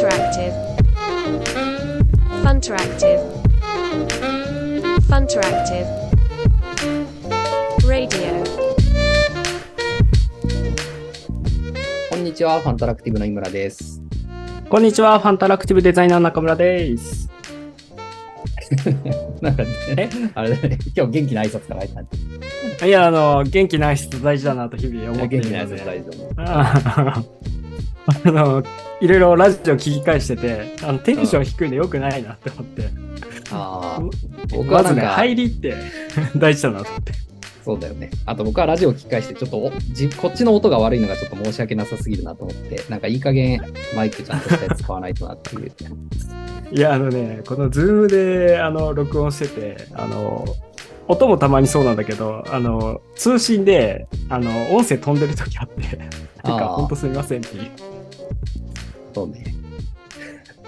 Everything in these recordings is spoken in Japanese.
Funteractive. Funteractive. Funteractive. Radio. こんにちは、ファンタラクティブの井村です。こんにちは、ファンタラクティブデザイナー中村です。なんかえね、あれだね、今日元気な挨拶から入ったんで。いや、あの、元気ない人大事だなと日々思ってい元気なるので。挨拶大丈夫。あ あの、いろいろラジオ聞き返してて、あのテンション低いの良くないなって思って。ああ、まずね、入りって 大事だなと思って。そうだよね。あと僕はラジオを聞き返して、ちょっとおじこっちの音が悪いのがちょっと申し訳なさすぎるなと思って、なんかいい加減マイクちゃんとしたやつ使わないとなっていう。いや、あのね、このズームで、あの、録音してて、あの、音もたまにそうなんだけど、あの、通信で、あの、音声飛んでる時あって、てか、ほんとすみませんっていう。そうね。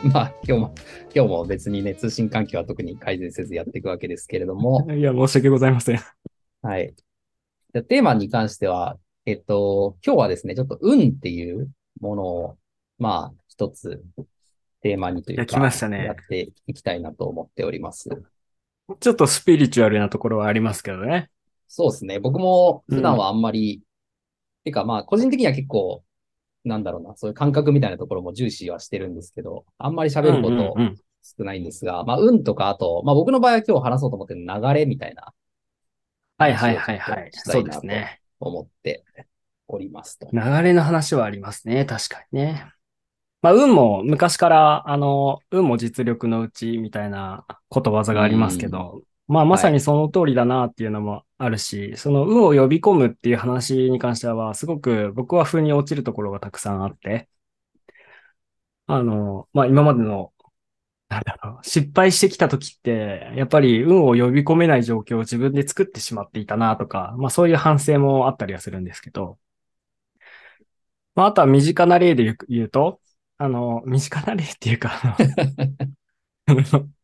まあ、今日も、今日も別にね、通信環境は特に改善せずやっていくわけですけれども、いや、申し訳ございません。はい。じゃあテーマに関しては、えっと、今日はですね、ちょっと運っていうものを、まあ、一つテーマにというか、いやねやっていきたいなと思っております。ちょっとスピリチュアルなところはありますけどね。そうですね。僕も普段はあんまり、てかまあ、個人的には結構、なんだろうな、そういう感覚みたいなところも重視はしてるんですけど、あんまり喋ることうんうんうん少ないんですが、まあ、運とか、あと、まあ僕の場合は今日話そうと思ってる流れみたいなはいはいはいはい。そうですね。思っておりますと。流れの話はありますね。確かにね。まあ、運も昔から、あの、運も実力のうちみたいなことわざがありますけど、まあ、まさにその通りだなっていうのもあるし、その運を呼び込むっていう話に関しては、すごく僕は風に落ちるところがたくさんあって、あの、まあ、今までの、なんだろう、失敗してきた時って、やっぱり運を呼び込めない状況を自分で作ってしまっていたなとか、まあ、そういう反省もあったりはするんですけど、まあ、あとは身近な例で言うと、あの、身近な例っていうか、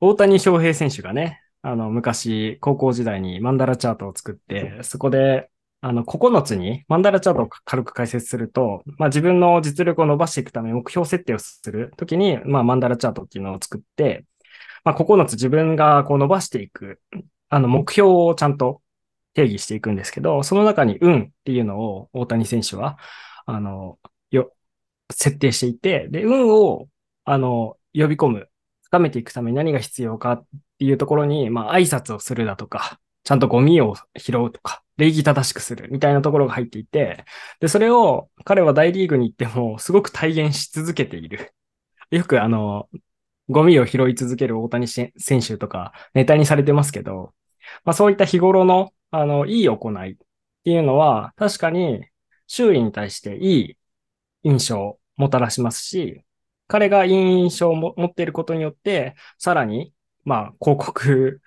大谷翔平選手がね、あの、昔、高校時代にマンダラチャートを作って、そこで、あの、9つにマンダラチャートを軽く解説すると、まあ自分の実力を伸ばしていくため目標設定をするときに、まあマンダラチャートっていうのを作って、まあ9つ自分がこう伸ばしていく、あの、目標をちゃんと定義していくんですけど、その中に運っていうのを大谷選手は、あの、よ、設定していて、で、運を、あの、呼び込む、深めていくために何が必要かっていうところに、まあ、挨拶をするだとか、ちゃんとゴミを拾うとか、礼儀正しくするみたいなところが入っていて、で、それを彼は大リーグに行ってもすごく体現し続けている。よくあの、ゴミを拾い続ける大谷選手とかネタにされてますけど、まあそういった日頃の、あの、いい行いっていうのは、確かに周囲に対していい印象をもたらしますし、彼がいい印象をも持っていることによって、さらに、まあ、広告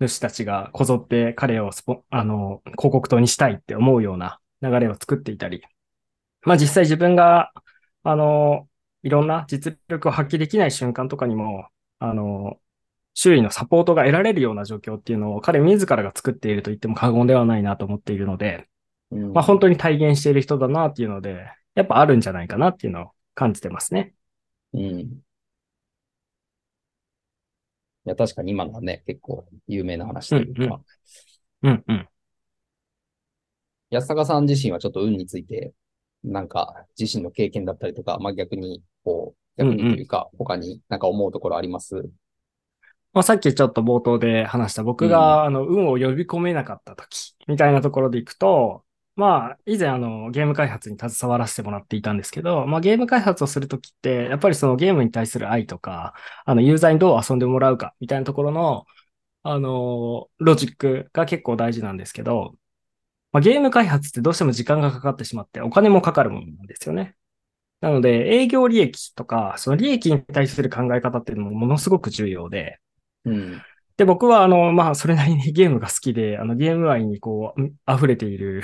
主たちがこぞって彼をスポ、あの、広告塔にしたいって思うような流れを作っていたり、まあ実際自分が、あの、いろんな実力を発揮できない瞬間とかにも、あの、周囲のサポートが得られるような状況っていうのを彼自らが作っていると言っても過言ではないなと思っているので、うんまあ本当に体現している人だなっていうので、やっぱあるんじゃないかなっていうのを感じてますね。うん。いや、確かに今のはね、結構有名な話というか、うんうん。うん。安坂さん自身はちょっと運について、なんか自身の経験だったりとか、まあ逆に、こう、逆にというか、他になんか思うところあります？まあ、さっきちょっと冒頭で話した僕が、あの、運を呼び込めなかった時、みたいなところでいくと、まあ、以前あの、ゲーム開発に携わらせてもらっていたんですけど、まあ、ゲーム開発をするときって、やっぱりそのゲームに対する愛とか、あの、ユーザーにどう遊んでもらうか、みたいなところの、あの、ロジックが結構大事なんですけど、まあ、ゲーム開発ってどうしても時間がかかってしまって、お金もかかるものなんですよね。なので、営業利益とか、その利益に対する考え方っていうのもものすごく重要で、うん。で、僕は、あの、まあ、それなりにゲームが好きで、あの、ゲーム愛にこう、溢れている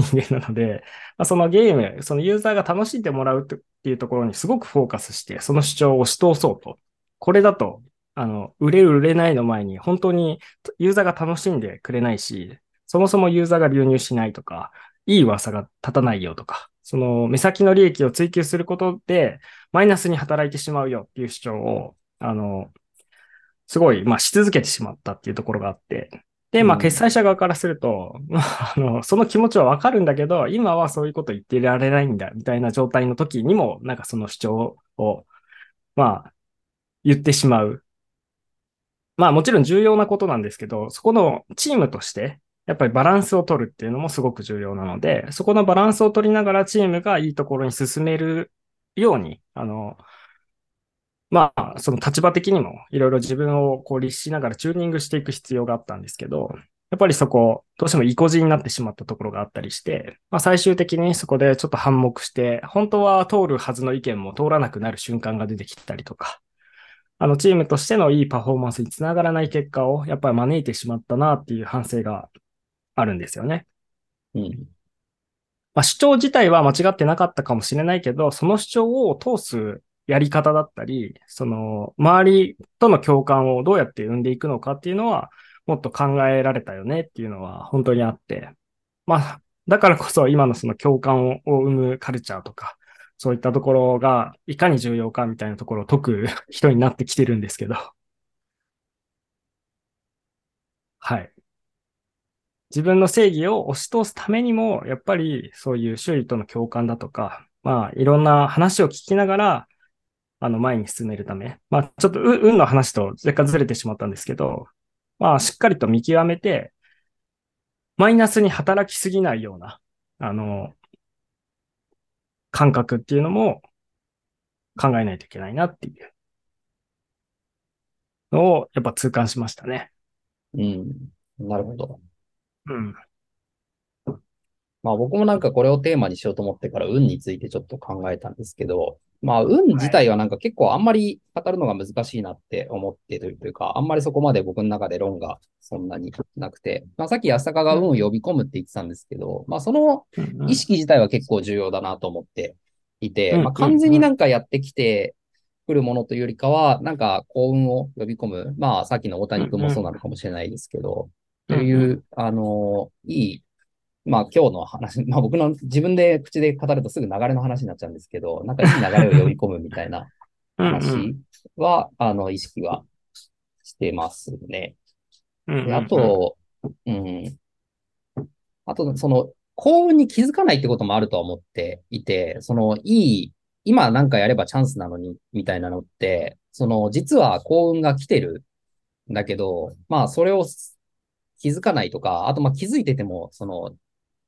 人間なので、まあ、そのゲーム、そのユーザーが楽しんでもらうっていうところにすごくフォーカスして、その主張を押し通そうと。これだと、あの、売れる売れないの前に、本当にユーザーが楽しんでくれないし、そもそもユーザーが流入しないとか、いい噂が立たないよとか、その目先の利益を追求することで、マイナスに働いてしまうよっていう主張を、あの、すごい、まあ、し続けてしまったっていうところがあって、で、まあ、うん決済者側からすると、まあ、あの、その気持ちはわかるんだけど、今はそういうこと言ってられないんだ、みたいな状態の時にも、なんかその主張を、まあ、言ってしまう。まあ、もちろん重要なことなんですけど、そこのチームとして、やっぱりバランスを取るっていうのもすごく重要なので、そこのバランスを取りながらチームがいいところに進めるように、あの、まあ、その立場的にもいろいろ自分をこう律しながらチューニングしていく必要があったんですけど、やっぱりそこ、どうしても意固地になってしまったところがあったりして、まあ最終的にそこでちょっと反目して、本当は通るはずの意見も通らなくなる瞬間が出てきたりとか、あのチームとしてのいいパフォーマンスにつながらない結果をやっぱり招いてしまったなっていう反省があるんですよね。うん。まあ、主張自体は間違ってなかったかもしれないけど、その主張を通すやり方だったり、その周りとの共感をどうやって生んでいくのかっていうのは、もっと考えられたよねっていうのは本当にあって。まあ、だからこそ今のその共感を生むカルチャーとか、そういったところがいかに重要かみたいなところを解く 人になってきてるんですけど。はい。自分の正義を押し通すためにも、やっぱりそういう周囲との共感だとか、まあ、いろんな話を聞きながら、あの、前に進めるため。まあ、ちょっと、う運の話と若干ずれてしまったんですけど、まあ、しっかりと見極めて、マイナスに働きすぎないような、あの、感覚っていうのも考えないといけないなっていうのを、やっぱ痛感しましたね。うん。なるほど。うん。まあ僕もなんかこれをテーマにしようと思ってから運についてちょっと考えたんですけど、まあ運自体はなんか結構あんまり語るのが難しいなって思ってるというか、あんまりそこまで僕の中で論がそんなになくて、まあさっき安坂が運を呼び込むって言ってたんですけど、まあその意識自体は結構重要だなと思っていて、うんまあ完全になんかやってきてくるものというよりかは、なんか幸運を呼び込む。まあさっきの大谷君もそうなのかもしれないですけど、という、あの、いい、まあ今日の話、まあ僕の自分で口で語るとすぐ流れの話になっちゃうんですけど、なんかいい流れを呼び込むみたいな うんうん話は、あの、意識はしてますね。あと、うん。あと、その、幸運に気づかないってこともあるとは思っていて、その、いい、今なんかやればチャンスなのに、みたいなのって、その、実は幸運が来てるんだけど、まあ、それを気づかないとか、あと、まあ、気づいてても、その、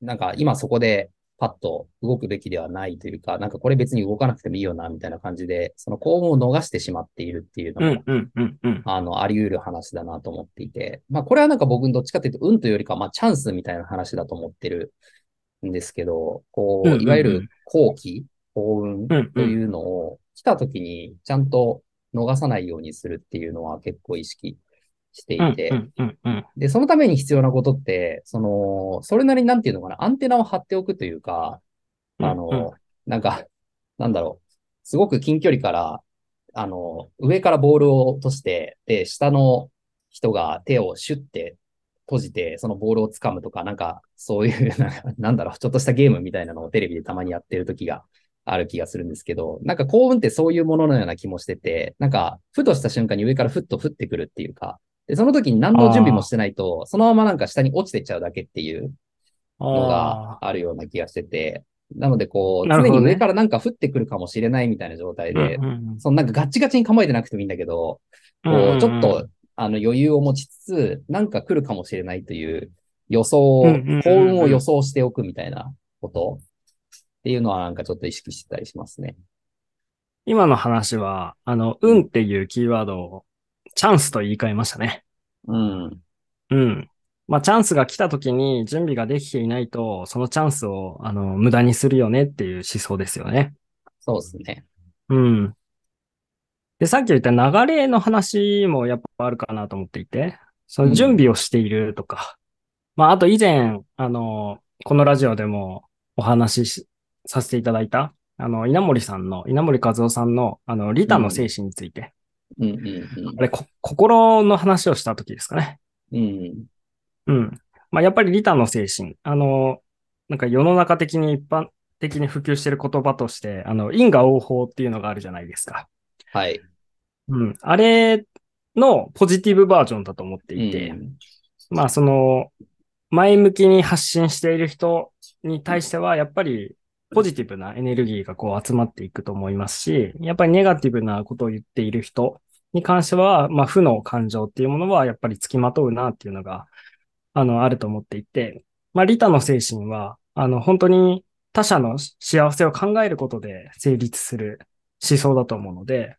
なんか今そこでパッと動くべきではないというか、なんかこれ別に動かなくてもいいよな、みたいな感じで、その幸運を逃してしまっているっていうのも、うんうんうんうん。あの、あり得る話だなと思っていて、まあ、これはなんか僕どっちかというと、運というよりかは、まあ、チャンスみたいな話だと思ってるんですけど、こう、いわゆる好機、幸運というのを来た時にちゃんと逃さないようにするっていうのは結構意識していて、で、そのために必要なことって、その、それなりになんていうのかな、アンテナを張っておくというか、うんあの、なんか、なんだろう、すごく近距離から、あの、上からボールを落として、で、下の人が手をシュッて閉じて、そのボールを掴むとか、なんか、そういう、なんかなんだろう、ちょっとしたゲームみたいなのをテレビでたまにやってる時がある気がするんですけど、なんか幸運ってそういうもののような気もしてて、なんか、ふとした瞬間に上からふっと降ってくるっていうか、で、その時に何の準備もしてないと、そのままなんか下に落ちてっちゃうだけっていうのがああるような気がしてて、なのでこう、常に上からなんか降ってくるかもしれないみたいな状態ーでう、んうんそのなんかガッチガチに構えてなくてもいいんだけど、うんうんこう、ちょっと、あの余裕を持ちつつ、なんか来るかもしれないという予想をうんうんうんうん、幸運を予想しておくみたいなことっていうのはなんかちょっと意識してたりしますね。今の話は、あの、運っていうキーワードをチャンスと言い換えましたね。うん。うん。まあ、チャンスが来た時に準備ができていないと、そのチャンスを、あの、無駄にするよねっていう思想ですよね。そうですね。うん。で、さっき言った流れの話もやっぱあるかなと思っていて、その準備をしているとか、まあ、あと以前、あの、このラジオでもお話ししさせていただいた、あの、稲森さんの、稲森和夫さんの、あの、利他の精神について、うんうんあれ、こ心の話をした時ですかね。うん。うん。うん。まあ、やっぱり利他の精神。あの、なんか世の中的に一般、的に普及している言葉として、あの、因果応報っていうのがあるじゃないですか。はい。うん。あれのポジティブバージョンだと思っていて、うんまあその、前向きに発信している人に対しては、やっぱりポジティブなエネルギーがこう集まっていくと思いますし、やっぱりネガティブなことを言っている人に関しては、まあ負の感情っていうものはやっぱり付きまとうなっていうのが、あの、あると思っていて、まあ利他の精神は、あの、本当に他者の幸せを考えることで成立する思想だと思うので、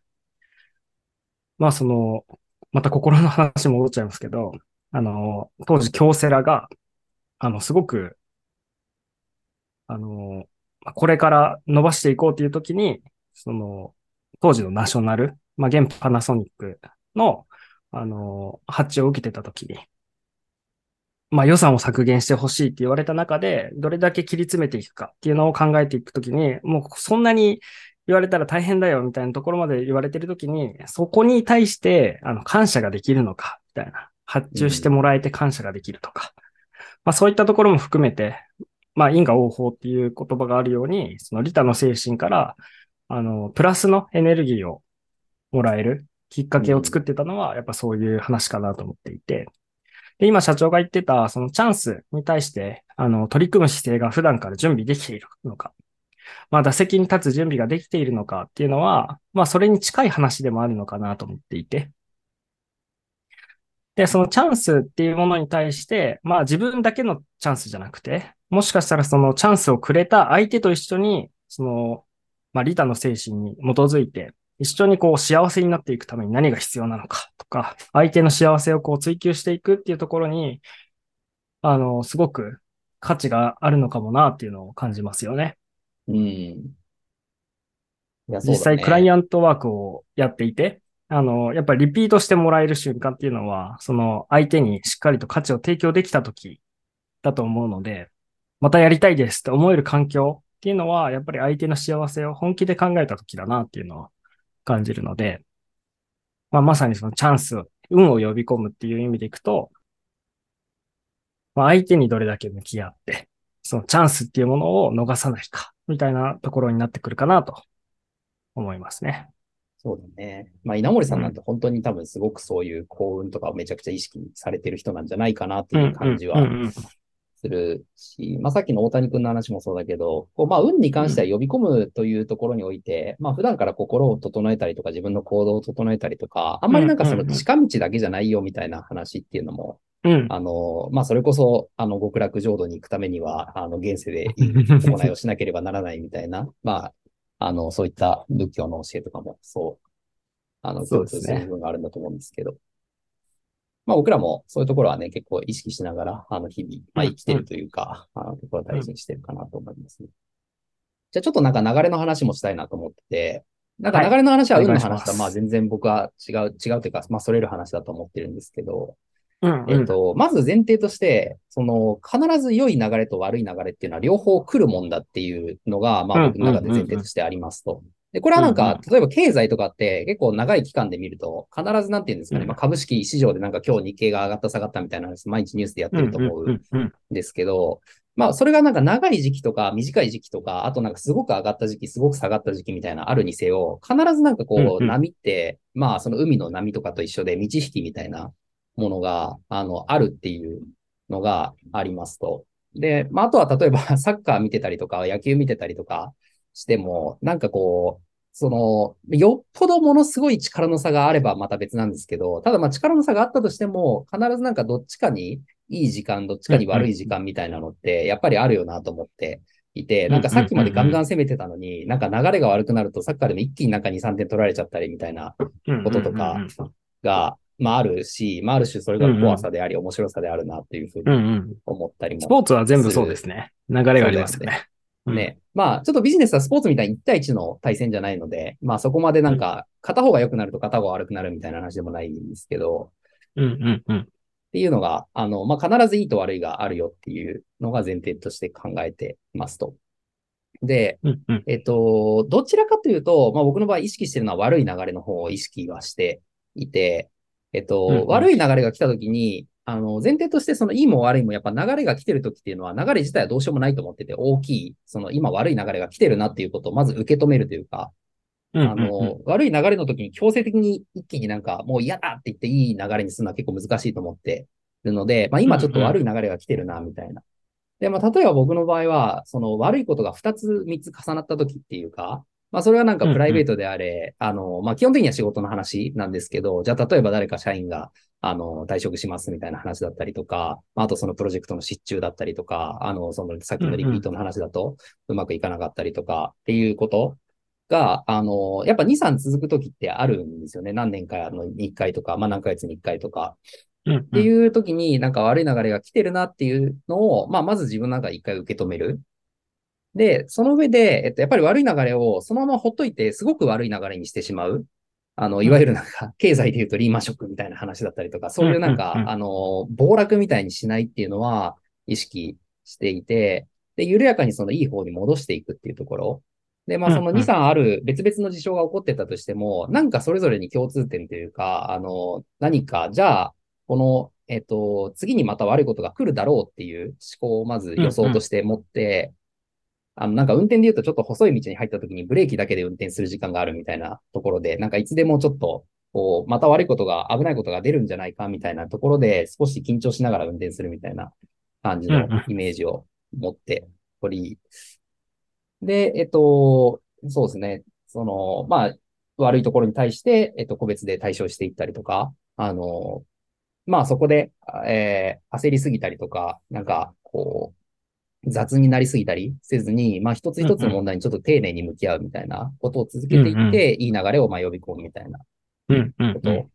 まあその、また心の話戻っちゃいますけど、あの、当時京セラが、あの、すごく、あの、これから伸ばしていこうというときに、その、当時のナショナル、まあ、現パナソニックの、あの、発注を受けてたときに、まあ、予算を削減してほしいって言われた中で、どれだけ切り詰めていくかっていうのを考えていくときに、もうそんなに言われたら大変だよみたいなところまで言われてるときに、そこに対して、あの、感謝ができるのか、みたいな。発注してもらえて感謝ができるとか。まあ、そういったところも含めて、まあ、因果応報っていう言葉があるように、その利他の精神から、あの、プラスのエネルギーをもらえるきっかけを作ってたのは、やっぱそういう話かなと思っていて。で、今社長が言ってた、そのチャンスに対して、あの、取り組む姿勢が普段から準備できているのか。まあ、打席に立つ準備ができているのかっていうのは、まあ、それに近い話でもあるのかなと思っていて。で、そのチャンスっていうものに対して、まあ自分だけのチャンスじゃなくて、もしかしたらそのチャンスをくれた相手と一緒に、その、まあ利他の精神に基づいて、一緒にこう幸せになっていくために何が必要なのかとか、相手の幸せをこう追求していくっていうところに、あの、すごく価値があるのかもなっていうのを感じますよね。うん。いや、そう実。際クライアントワークをやっていて、あの、やっぱりリピートしてもらえる瞬間っていうのは、その相手にしっかりと価値を提供できた時だと思うので、またやりたいですって思える環境っていうのは、やっぱり相手の幸せを本気で考えた時だなっていうのを感じるので、まあ、まさにそのチャンス、運を呼び込むっていう意味でいくと、まあ、相手にどれだけ向き合って、そのチャンスっていうものを逃さないか、みたいなところになってくるかなと思いますね。そうだね。まあ、稲森さんなんて本当に多分すごくそういう幸運とかをめちゃくちゃ意識されてる人なんじゃないかなっていう感じはするし、まあさっきの大谷君の話もそうだけど、こうまあ運に関しては呼び込むというところにおいて、まあ普段から心を整えたりとか自分の行動を整えたりとか、あんまりなんかその近道だけじゃないよみたいな話っていうのも、うん。あの、まあそれこそ、あの極楽浄土に行くためには、あの現世で 行いをしなければならないみたいな、まあ、あの、そういった仏教の教えとかも、そう、あの、共通する部分があるんだと思うんですけど、まあ僕らもそういうところはね、結構意識しながら、あの、日々、まあうん生きてるというか、あの、ところは大事にしてるかなと思いますね。じゃあちょっとなんか流れの話もしたいなと思ってて、なんか流れの話は運の話とはまあ全然僕は違う、違うというか、まあそれる話だと思ってるんですけど、うんえっと、まず前提として、その、必ず良い流れと悪い流れっていうのは両方来るもんだっていうのが、まあ僕の中で前提としてありますと。で、これはなんうんか、例えば経済とかって結構長い期間で見ると、必ずなんていうんですかね、うん。まあ株式市場でなんか今日日経が上がった下がったみたいな話、毎日ニュースでやってると思うんうんですけど、まあそれがなんか長い時期とか短い時期とか、あとなんかすごく上がった時期、すごく下がった時期みたいなあるにせよ、必ずなんかこうんううん。波って、まあその海の波とかと一緒で満ち引きみたいなものが、あの、あるっていうのがありますと。で、まあ、あとは例えば サッカー見てたりとか、野球見てたりとかしても、なんかこう、その、よっぽどものすごい力の差があればまた別なんですけど、ただまあ力の差があったとしても、必ずなんかどっちかにいい時間、どっちかに悪い時間みたいなのって、やっぱりあるよなと思っていて、なんかさっきまでガンガン攻めてたのに、なんか流れが悪くなるとサッカーでも一気になんか2、3点取られちゃったりみたいなうんこととかが、まああるし、まあある種それが怖さであり、面白さであるなっていうふうに。思ったりもスポーツは全部そうですね。流れがありますよね。ね。まあ、ちょっとビジネスはスポーツみたいに1対1の対戦じゃないので、まあそこまでなんか、片方が良くなると片方が悪くなるみたいな話でもないんですけど、うん。うんうんうん。っていうのが、あの、まあ必ずいいと悪いがあるよっていうのが前提として考えてますと。で、うんうん。えっと、どちらかというと、まあ僕の場合意識してるのは悪い流れの方を意識はしていて、えっと、うんうん。悪い流れが来た時に、あの、前提としてそのいいも悪いもやっぱ流れが来てる時っていうのは流れ自体はどうしようもないと思ってて、大きい、その今悪い流れが来てるなっていうことをまず受け止めるというか、うんあの、悪い流れの時に強制的に一気になんかもう嫌だって言っていい流れにするのは結構難しいと思ってるので、まあ今ちょっと悪い流れが来てるな、みたいな。で、まあ例えば僕の場合は、その悪いことが2つ3つ重なった時っていうか、まあそれはなんかプライベートであれ、あの、まあ基本的には仕事の話なんですけど、じゃあ例えば誰か社員が、あの、退職しますみたいな話だったりとか、まああとそのプロジェクトの失注だったりとか、あの、そのさっきのリピートの話だとうまくいかなかったりとかっていうことが、あの、やっぱ2、3続く時ってあるんですよね。何年かの1回とか、まあ何ヶ月に1回とか。っっていう時になんか悪い流れが来てるなっていうのを、まあまず自分の中で一回受け止める。で、その上で、えっと、やっぱり悪い流れをそのままほっといて、すごく悪い流れにしてしまう。あの、いわゆるなんか、経済で言うとリーマンショックみたいな話だったりとか、そういうなんか、あの、暴落みたいにしないっていうのは意識していて、で、緩やかにそのいい方に戻していくっていうところ。で、まあそのうん。うん2、3ある別々の事象が起こってたとしても、なんかそれぞれに共通点というか、あの、何か、じゃあ、この、えっと、次にまた悪いことが来るだろうっていう思考をまず予想として持って、あの、なんか運転で言うとちょっと細い道に入った時にブレーキだけで運転する時間があるみたいなところで、なんかいつでもちょっと、こう、また悪いことが、危ないことが出るんじゃないかみたいなところで、少し緊張しながら運転するみたいな感じのイメージを持っており、で、えっと、そうですね。その、まあ、悪いところに対して、えっと、個別で対処していったりとか、あの、まあそこで、えー焦りすぎたりとか、なんか、こう、雑になりすぎたりせずに、まあ一つ一つの問題にちょっと丁寧に向き合うみたいなことを続けていって、いい流れをまあ呼び込むみたいなうんうんことを。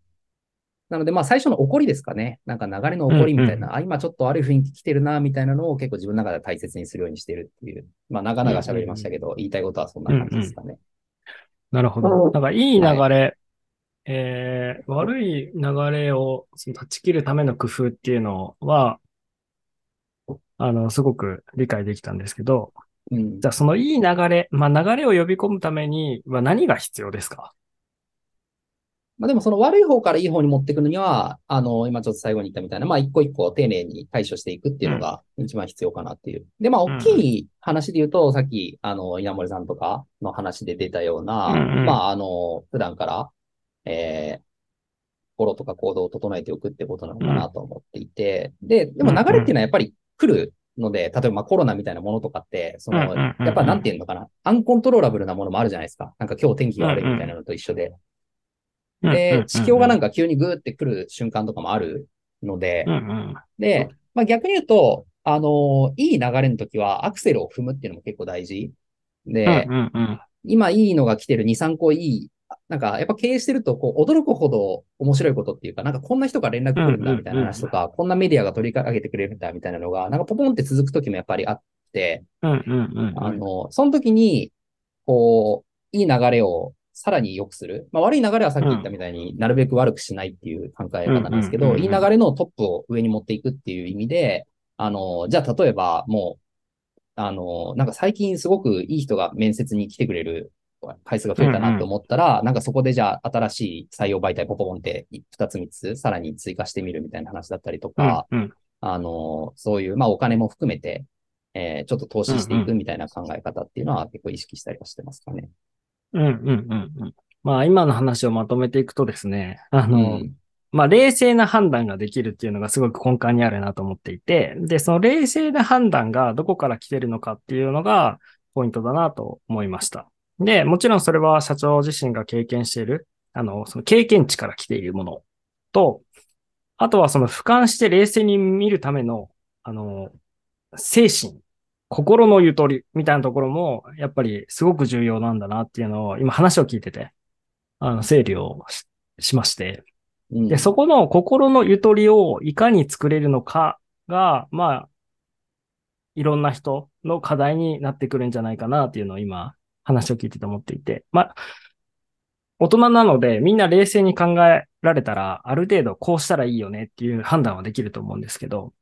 なので、まあ最初の怒りですかね。なんか流れの怒りみたいうんな、あ、今ちょっと悪い雰囲気来てるな、みたいなのを結構自分の中で大切にするようにしてるっていう。まあ長々喋りましたけど、言いたいことはそんな感じですかね。なるほど。なんかいい流れ、えー悪い流れをその断ち切るための工夫っていうのは、あの、すごく理解できたんですけど、うん。じゃあそのいい流れ、まあ流れを呼び込むためには何が必要ですか？まあでもその悪い方からいい方に持っていくのには、あの、今ちょっと最後に言ったみたいな、まあ一個一個丁寧に対処していくっていうのが一番必要かなっていう。で、まあ大きい話で言うと、さっき、あの、稲森さんとかの話で出たような、うんうん。まああの、普段から、えー、心とか行動を整えておくってことなのかなと思っていて、で、でも流れっていうのはやっぱり来るので、例えばまあコロナみたいなものとかって、その、やっぱなんていうのかな、アンコントローラブルなものもあるじゃないですか。なんか今日天気が悪いみたいなのと一緒で。で、地球がなんか、か急にグーって来る瞬間とかもあるのでで、まあ逆に言うと、あのいい流れの時はアクセルを踏むっていうのも結構大事。で、今いいのが来てる2、3個いい、なんかやっぱ経営してると、こう驚くほど面白いことっていうか、なんかこんな人が連絡来るんだみたいな話とか、こんなメディアが取り上げてくれるんだみたいなのが、なんかポポンって続く時もやっぱりあって、あの、その時に、こう、いい流れをさらに良くする。まあ、悪い流れはさっき言ったみたいになるべく悪くしないっていう考え方なんですけど、いい流れのトップを上に持っていくっていう意味で、あの、じゃあ例えばもう、あの、なんか最近すごくいい人が面接に来てくれる回数が増えたなと思ったら、なんかそこでじゃあ新しい採用媒体ポポポンって2つ3つさらに追加してみるみたいな話だったりとか、うんうんあの、そういう、まあお金も含めて、えーちょっと投資していくみたいな考え方っていうのは結構意識したりはしてますかね。うんうんうんうんまあ今の話をまとめていくとですね、あの、うんまあ冷静な判断ができるっていうのがすごく根幹にあるなと思っていて、で、その冷静な判断がどこから来てるのかっていうのがポイントだなと思いました。で、もちろんそれは社長自身が経験している、あの、その経験値から来ているものと、あとはその俯瞰して冷静に見るための、あの、精神、心のゆとりみたいなところも、やっぱりすごく重要なんだなっていうのを、今話を聞いてて、あの、整理をししまして、うん。で、そこの心のゆとりをいかに作れるのかが、まあ、いろんな人の課題になってくるんじゃないかなっていうのを今、話を聞いてて思っていて、まあ、大人なのでみんな冷静に考えられたら、ある程度こうしたらいいよねっていう判断はできると思うんですけど、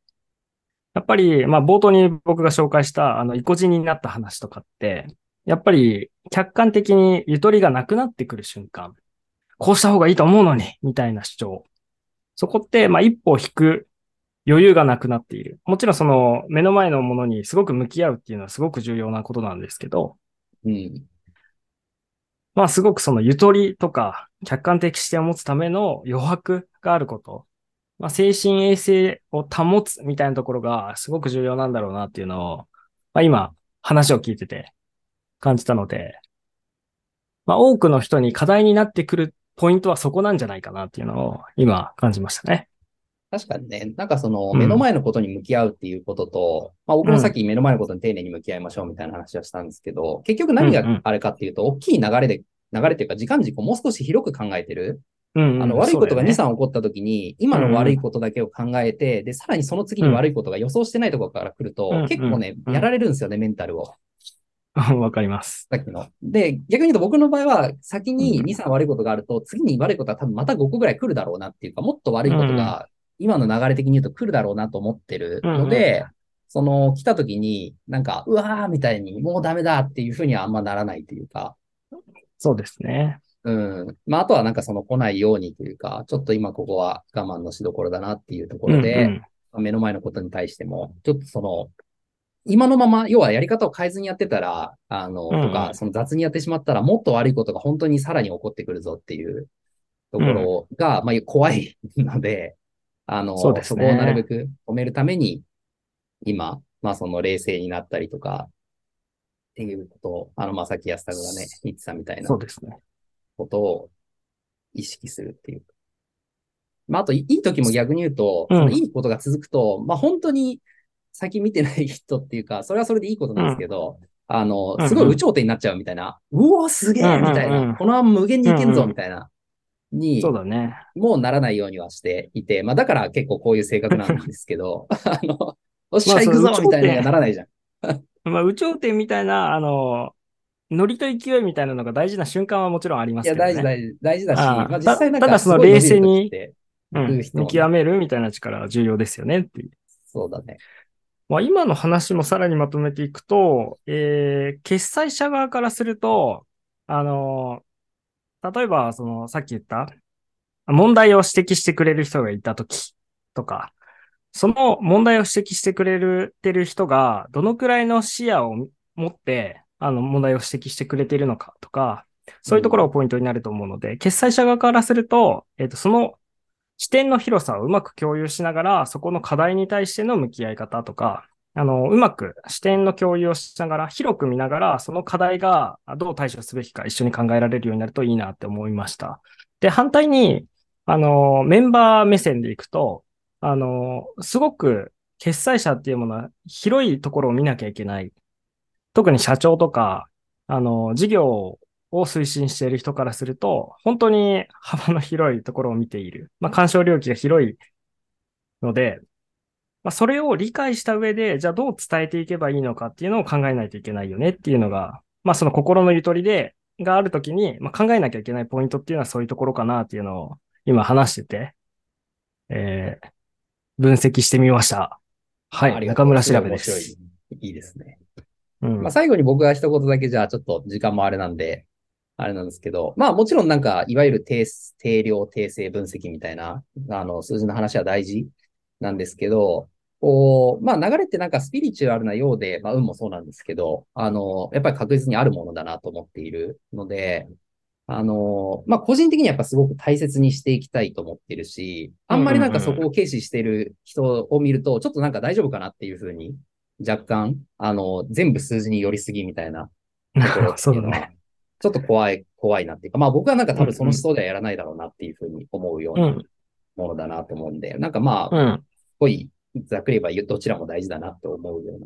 やっぱり、まあ、冒頭に僕が紹介した、あの、意固地になった話とかって、やっぱり、客観的にゆとりがなくなってくる瞬間、こうした方がいいと思うのに、みたいな主張。そこって、まあ、一歩引く余裕がなくなっている。もちろんその目の前のものにすごく向き合うっていうのはすごく重要なことなんですけど、うん。まあすごくそのゆとりとか客観的視点を持つための余白があること。まあ精神衛生を保つみたいなところがすごく重要なんだろうなっていうのを、まあ今話を聞いてて感じたので、まあ多くの人に課題になってくるポイントはそこなんじゃないかなっていうのを今感じましたね。確かにね、なんかそのうん目の前のことに向き合うっていうことと、まあ僕もさっき目の前のことに丁寧に向き合いましょうみたいな話はしたんですけど、結局何うんうんがあれかっていうと、大きい流れで、流れっていうか時間軸をもう少し広く考えてる。うん、うん。あの悪いことが2、そう3起こった時に、今の悪いことだけを考えて、で、さらにその次に悪いことが予想してないところから来ると、うん結構ね、うんやられるんですよね、メンタルを。わかります。さっきの。で、逆に言うと僕の場合は、先に2、3悪いことがあると、次に悪いことは多分また5個ぐらい来るだろうなっていうか、もっと悪いことが、今の流れ的に言うと来るだろうなと思ってるので、その、来た時に、なんか、うわーみたいに、もうダメだっていうふうにはあんまならないというか、そうですね。うん。まあ、あとはなんかその来ないようにというか、ちょっと今ここは我慢のしどころだなっていうところで、うんうん。目の前のことに対しても、ちょっとその、今のまま、要はやり方を変えずにやってたら、あの、うんうん。とか、その雑にやってしまったら、もっと悪いことが本当にさらに起こってくるぞっていうところが、まあ、怖いので、あの、そね。こをなるべく止めるために、今、まあ、その冷静になったりとか、っていうことを、あの、まあ、さっき安田がね、言ってたみたいなそうですね。ことを意識するっていう。まあ、あと、いいい時も逆に言うと、うん。そのいいことが続くと、まあ、本当に先見てない人っていうか、それはそれでいいことなんですけど、あのう、んすごい有頂天になっちゃうみたいな、うおーすげえみたいうんうん。うんな、このまま無限にいけんぞうんうん。みたいな、にそう、だね。もうならないようにはしていて、まあ、だから結構こういう性格なんですけど、あの、おっしゃ行くぞみたいなのがならないじゃん。まあ、有頂 天みたいな、あの、ノリと勢いみたいなのが大事な瞬間はもちろんありまいや、すけどね。大事、大事、大事だし、ああまあ、実際なんかたただその冷静にうん見極めるみたいな力は重要ですよねっていう。そうだね。まあ、今の話もさらにまとめていくと、えー、決済者側からすると、あの、例えば、その、さっき言った、問題を指摘してくれる人がいたときとか、その問題を指摘してくれるてる人が、どのくらいの視野を持って、あの、問題を指摘してくれているのかとか、そういうところがポイントになると思うので、決済者側からすると、えっ、と、その視点の広さをうまく共有しながら、そこの課題に対しての向き合い方とか、あの、うまく視点の共有をしながら、広く見ながら、その課題がどう対処すべきか一緒に考えられるようになるといいなって思いました。で、反対に、あの、メンバー目線でいくと、あの、すごく決済者っていうものは広いところを見なきゃいけない。特に社長とか、あの、事業を推進している人からすると、本当に幅の広いところを見ている。まあ、干渉領域が広いので、まあ、それを理解した上で、じゃあどう伝えていけばいいのかっていうのを考えないといけないよねっていうのが、まあ、その心のゆとりで、があるときに、まあ、考えなきゃいけないポイントっていうのはそういうところかなっていうのを今話してて、えー、分析してみました。はい。中村調べですごい面白い。いいですね。うんまあ、最後に僕が一言だけじゃあちょっと時間もあれなんで、あれなんですけど、まあもちろんなんか、いわゆる定定量、定性分析みたいな、あの、数字の話は大事なんですけど、こう、まあ流れってなんかスピリチュアルなようで、まあ運もそうなんですけど、あの、やっぱり確実にあるものだなと思っているので、あの、まあ個人的にはやっぱすごく大切にしていきたいと思ってるし、あんまりなんかそこを軽視している人を見ると、ちょっとなんか大丈夫かなっていうふうに、若干、あの、全部数字に寄りすぎみたいな ところってそいううのは、だね。ちょっと怖い、怖いなっていうか、まあ僕はなんか多分その思想ではやらないだろうなっていうふうに思うようう。なんものだなと思うんで、なんかまあ、うん。すごい、ざっくり言えばどちらも大事だなって思うよう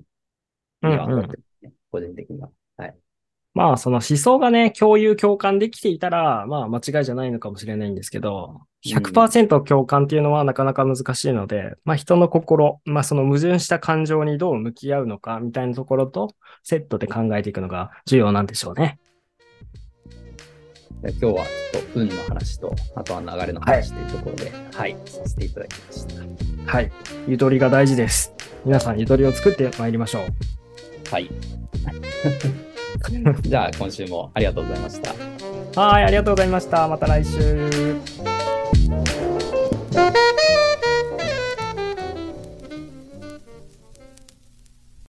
な、には思ってますね、個人的には。はい。まあ、その思想がね、共有、共感できていたら、まあ、間違いじゃないのかもしれないんですけど、100%共感っていうのはなかなか難しいので、まあ、人の心、まあ、その矛盾した感情にどう向き合うのか、みたいなところと、セットで考えていくのが重要なんでしょうね。で今日はちょっと運の話と、あとは流れの話というところで、はい、させていただきました。はい。ゆとりが大事です。皆さん、ゆとりを作ってまいりましょう。はい。じゃあ今週もありがとうございました。はい、ありがとうございました。また来週。